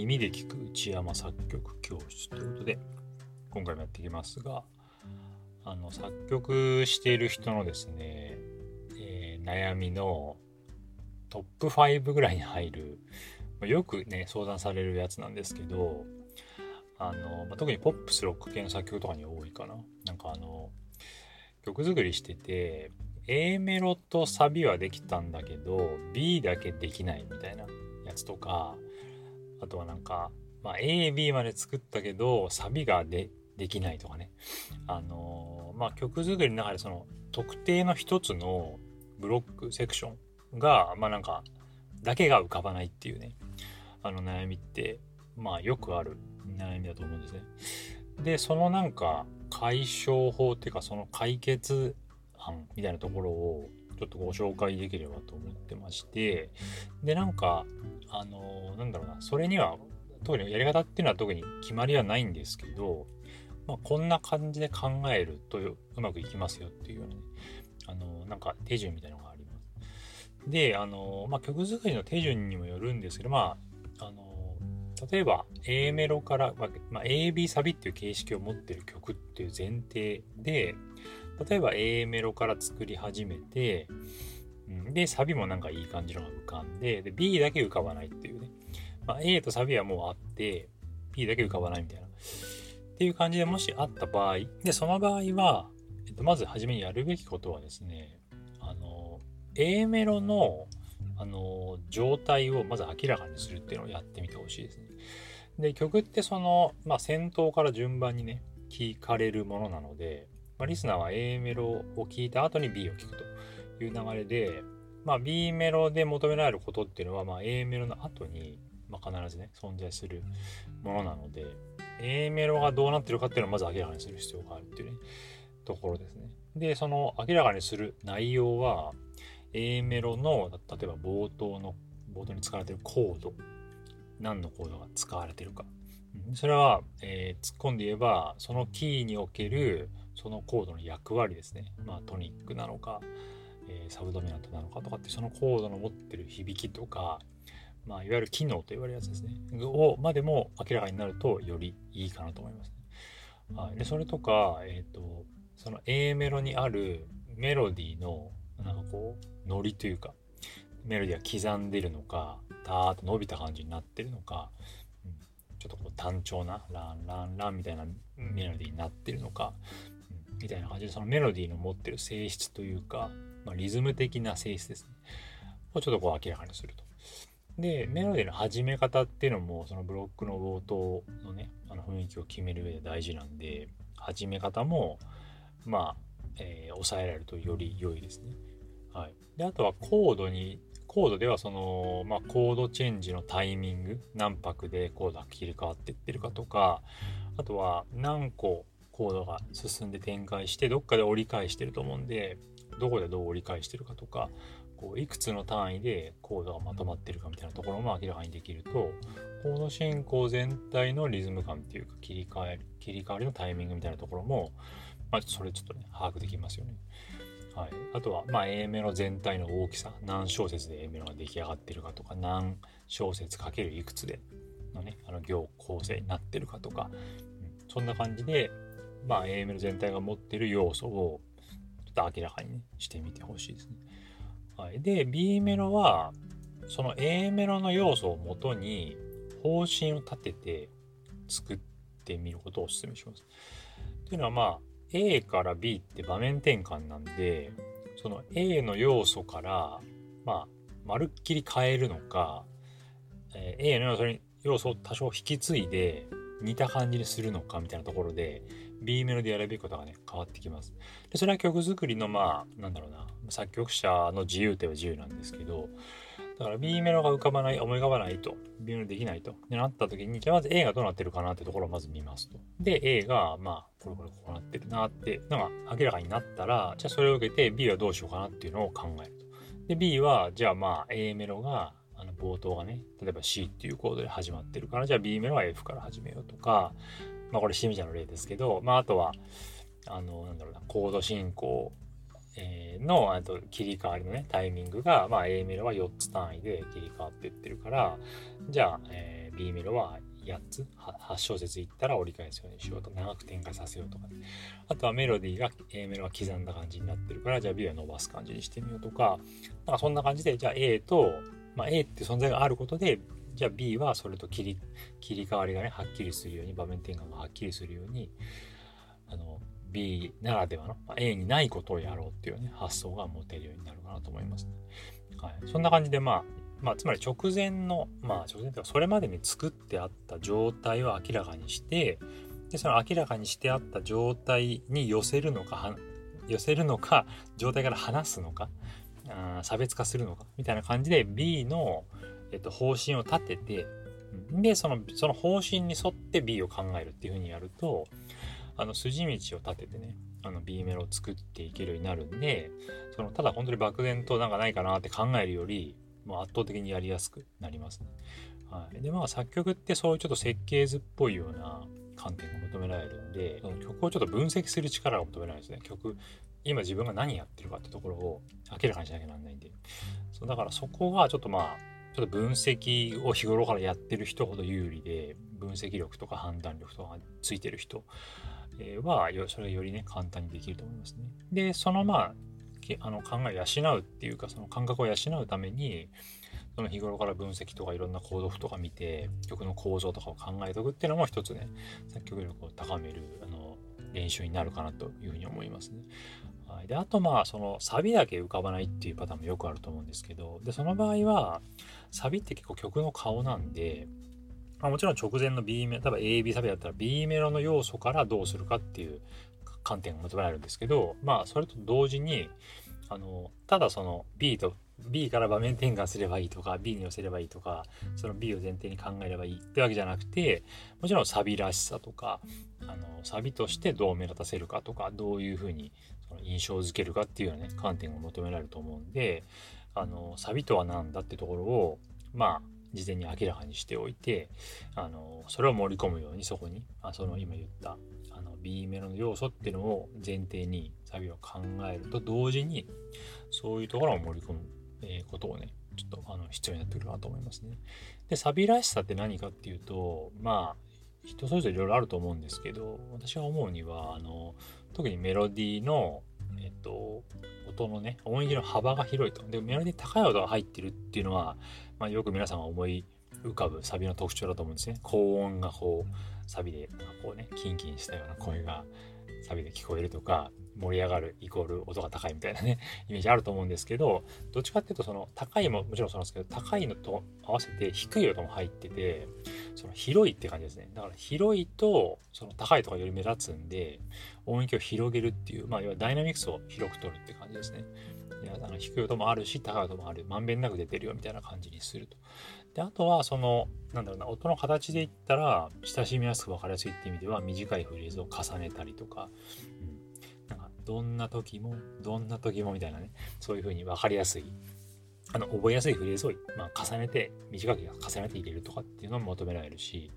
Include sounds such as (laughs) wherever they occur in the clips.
耳で聞く内山作曲教室ということで今回もやっていきますがあの作曲している人のですね、えー、悩みのトップ5ぐらいに入るよくね相談されるやつなんですけどあの、まあ、特にポップスロック系の作曲とかに多いかな。なんかあの曲作りしてて A メロとサビはできたんだけど B だけできないみたいなやつとかあとはなんか、まあ、A、B まで作ったけど、サビがでできないとかね。あのー、まあ、曲作りの中でその特定の一つのブロック、セクションが、まあなんか、だけが浮かばないっていうね、あの悩みって、まあよくある悩みだと思うんですね。で、そのなんか解消法っていうか、その解決案みたいなところをちょっとご紹介できればと思ってまして、で、なんか、あのー、なんだろうな、それには、特にやり方っていうのは特に決まりはないんですけど、まあ、こんな感じで考えるとうまくいきますよっていうようなね、あの、なんか手順みたいなのがあります。で、あの、まあ、曲作りの手順にもよるんですけど、まあ、あの例えば A メロから、まあ、AB サビっていう形式を持ってる曲っていう前提で、例えば A メロから作り始めて、で、サビもなんかいい感じのが浮かんで、で、B だけ浮かばないっていうね。まあ、A とサビはもうあって、B だけ浮かばないみたいな。っていう感じでもしあった場合、で、その場合は、えっと、まず初めにやるべきことはですね、あの、A メロの、あの、状態をまず明らかにするっていうのをやってみてほしいですね。で、曲ってその、まあ、先頭から順番にね、聴かれるものなので、まあ、リスナーは A メロを聴いた後に B を聴くと。いう流れで、まあ、B メロで求められることっていうのは、まあ、A メロの後に、まあ、必ずね存在するものなので A メロがどうなってるかっていうのをまず明らかにする必要があるっていうねところですね。でその明らかにする内容は A メロの例えば冒頭の冒頭に使われてるコード。何のコードが使われてるか。それは、えー、突っ込んで言えばそのキーにおけるそのコードの役割ですね。まあトニックなのか、えー、サブドミナントなのかとかってそのコードの持ってる響きとか、まあ、いわゆる機能と言われるやつですね。をまでも明らかになるとよりいいかなと思います、はい、でそれとか、えっ、ー、とその A メロにあるメロディーのなんかこうノリというかメロディーが刻んでるのかダーッと伸びた感じになってるのか、うん、ちょっとこう単調なランランランみたいなメロディーになってるのか、うん、みたいな感じでそのメロディーの持ってる性質というかまあ、リズム的な性質ですね。をちょっとこう明らかにすると。で、メロディーの始め方っていうのも、そのブロックの冒頭のね、あの雰囲気を決める上で大事なんで、始め方も、まあ、えー、抑えられるとより良いですね。はい。で、あとはコードに、コードではその、まあ、コードチェンジのタイミング、何拍でコードが切り替わっていってるかとか、あとは何個コードが進んで展開して、どっかで折り返してると思うんで、どこでどう折り返してるかとかこういくつの単位でコードがまとまってるかみたいなところも明らかにできるとコード進行全体のリズム感っていうか切り替え切り替わりのタイミングみたいなところも、まあ、それちょっとね把握できますよね。はい、あとは、まあ、A メロ全体の大きさ何小節で A メロが出来上がってるかとか何小節かけるいくつでのねあの行構成になってるかとか、うん、そんな感じで、まあ、A メロ全体が持ってる要素をちょっと明らかにね、してみてほしいですね。はい。で、B メロは、その A メロの要素をもとに方針を立てて作ってみることをお勧めします。というのはまあ A から B って場面転換なんでその A の要素からまあまるっきり変えるのか、えー、A の要素に要素を多少引き継いで似た感じにするのかみたいなところで B メロでやるべきことがね変わってきます。でそれは曲作りのまあなんだろうな作曲者の自由っては自由なんですけどだから B メロが浮かばない思い浮かばないと B メロできないとなった時にじゃあまず A がどうなってるかなってところをまず見ますと。で A がまあこれこれこうなってるなってのが明らかになったらじゃあそれを受けて B はどうしようかなっていうのを考えると。で B はじゃあまあ A メロがあの冒頭がね例えば C っていうコードで始まってるからじゃあ B メロは F から始めようとかまあこれシミちゃんの例ですけど、まああとは、あの、なんだろうな、コード進行、えー、のあと切り替わりのね、タイミングが、まあ A メロは4つ単位で切り替わっていってるから、じゃあ、えー、B メロは8つ8小節いったら折り返すようにしようと長く展開させようとか、ね、あとはメロディーが A メロは刻んだ感じになってるからじゃあ B は伸ばす感じにしてみようとかなんかそんな感じでじゃあ A と、まあ、A って存在があることでじゃあ B はそれと切り切り替わりがねはっきりするように場面転換がはっきりするようにあの B ならではの、まあ、A にないことをやろうっていうね発想が持てるようになるかなと思いますね。はい、そんな感じでまあまあ、つまり直前の、まあ、直前というか、それまでに作ってあった状態を明らかにして、で、その明らかにしてあった状態に寄せるのか、寄せるのか、状態から離すのか、あ差別化するのか、みたいな感じで B の、えっと、方針を立てて、で、その、その方針に沿って B を考えるっていうふうにやると、あの、筋道を立ててね、あの、B メロを作っていけるようになるんで、その、ただ本当に漠然となんかないかなって考えるより、もう圧倒的にやりやすくなりますね。はい、でまあ作曲ってそういうちょっと設計図っぽいような観点が求められるんでその曲をちょっと分析する力が求められるんですね。曲今自分が何やってるかってところを明らかにしなきゃなんないんでそうだからそこがちょっとまあちょっと分析を日頃からやってる人ほど有利で分析力とか判断力とかがついてる人はそれがよりね簡単にできると思いますね。でそのまああの考えを養うっていうかその感覚を養うためにその日頃から分析とかいろんなコード譜とか見て曲の構造とかを考えておくっていうのも一つね作曲力を高めるあの練習になるかなというふうに思いますね。はい、であとまあそのサビだけ浮かばないっていうパターンもよくあると思うんですけどでその場合はサビって結構曲の顔なんでまあ、もちろん直前の B メロ、例えば AB サビだったら B メロの要素からどうするかっていう観点が求められるんですけど、まあ、それと同時に、あの、ただその B と、B から場面転換すればいいとか、B に寄せればいいとか、その B を前提に考えればいいってわけじゃなくて、もちろんサビらしさとか、あの、サビとしてどう目立たせるかとか、どういうふうにその印象づけるかっていうようなね、観点が求められると思うんで、あの、サビとは何だってところを、まあ、事前に明らかにしておいて、あの、それを盛り込むようにそこに、あその今言ったあの B メロの要素っていうのを前提にサビを考えると同時にそういうところを盛り込む、えことをねちょっとあの必要になってくるかなと思いますね。でサビらしさって何かっていうとまあ人それぞれいろいろあると思うんですけど私が思うにはあの特にメロディーのえっと音のね音域の幅が広いと。でメロディー高い音が入ってるっていうのは、まあ、よく皆さんが思い浮かぶサビの特徴だと思うんですね。高音がこうサビでこうねキンキンしたような声がサビで聞こえるとか盛り上がるイコール音が高いみたいなね (laughs) イメージあると思うんですけどどっちかっていうとその高いももちろんそうなんですけど高いのと合わせて低い音も入っててその広いって感じですね。だから広いとその高いとかより目立つんで音域を広げるっていうまあ要はダイナミクスを広く取るって感じですね。いやあの低い音もあるし高い音もある。まんべんなく出てるよみたいな感じにすると。で、あとは、その、なんだろうな、音の形で言ったら、親しみやすく分かりやすいって意味では、短いフレーズを重ねたりとか、うん、なんか、どんな時も、どんな時もみたいなね、そういう風に分かりやすい、あの、覚えやすいフレーズを、まあ、重ねて、短く重ねて入れるとかっていうのも求められるし、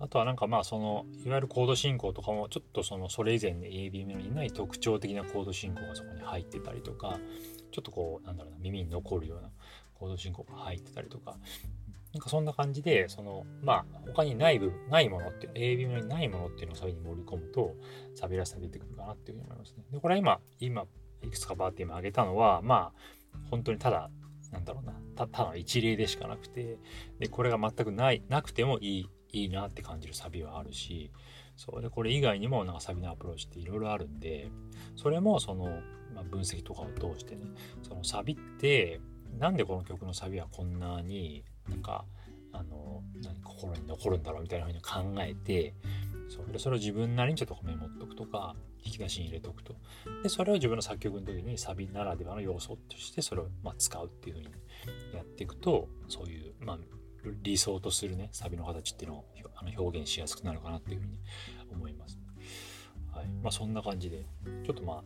あとはなんかまあそのいわゆるコード進行とかもちょっとそのそれ以前で AB メロにない特徴的なコード進行がそこに入ってたりとかちょっとこうなんだろうな耳に残るようなコード進行が入ってたりとかなんかそんな感じで、その、まあ、他にない部分、ないものっていう、ABM にないものっていうのをサビに盛り込むと、サビらしさが出てくるかなっていうふうに思いますね。で、これは今、今、いくつかバーって今挙げたのは、まあ、本当にただ、なんだろうな、たただの一例でしかなくて、で、これが全くない、なくてもいい、いいなって感じるサビはあるし、そう。で、これ以外にもなんかサビのアプローチっていろいろあるんで、それもその、まあ、分析とかを通してね、そのサビって、なんでこの曲のサビはこんなになんかあの心に残るんだろうみたいなふうに考えてそれそれを自分なりにちょっとメモっとくとか引き出しに入れとくと。でそれを自分の作曲の時にサビならではの要素としてそれをま使うっていうふうにやっていくとそういう、まあ、理想とするねサビの形っていうのをあの表現しやすくなるかなっていうふうに思います。はい。まあ、そんな感じでちょっとまあ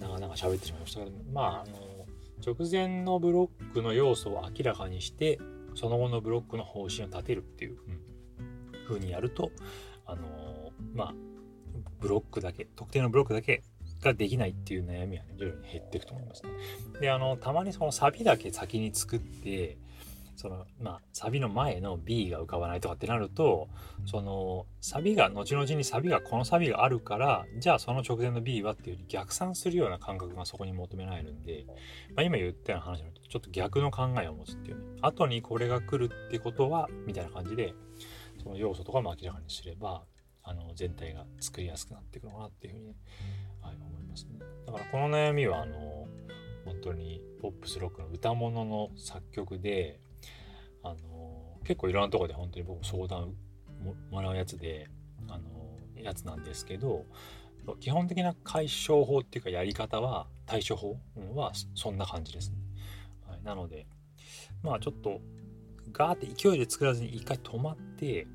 長々喋ってしまいましたけどまああの直前のブロックの要素を明らかにしてその後のブロックの方針を立てるっていう、うん、風にやるとあの、まあブロックだけ特定のブロックだけができないっていう悩みはね徐々に減っていくと思いますね。であのたまにそのサビだけ先に作ってそのまあサビの前の B が浮かばないとかってなるとそのサビが後々にサビがこのサビがあるからじゃあその直前の B はっていう逆算するような感覚がそこに求められるんで、まあ、今言ったような話だとちょっと逆の考えを持つっていうね後にこれが来るってことはみたいな感じでその要素とかも明らかにすればあの全体が作りやすくなっていくのかなっていうふうに、ね、はい、思いますね。だからこの悩みはあの本当にポップスロックの歌物の作曲であの結構いろんなとこで本当に僕相談もらうやつであのやつなんですけど基本的な解消法っていうかやり方は対処法はそんな感じですね。はい、なのでまあちょっとガーって勢いで作らずに一回止まって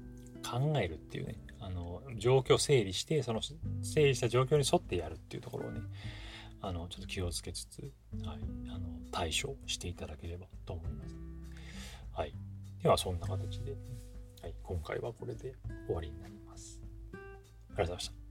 考えるっていうねあの状況整理してその整理した状況に沿ってやるっていうところをねあのちょっと気をつけつつ、はい、あの対処していただければと思います。はい。では、そんな形で、はい、今回はこれで終わりになります。ありがとうございました。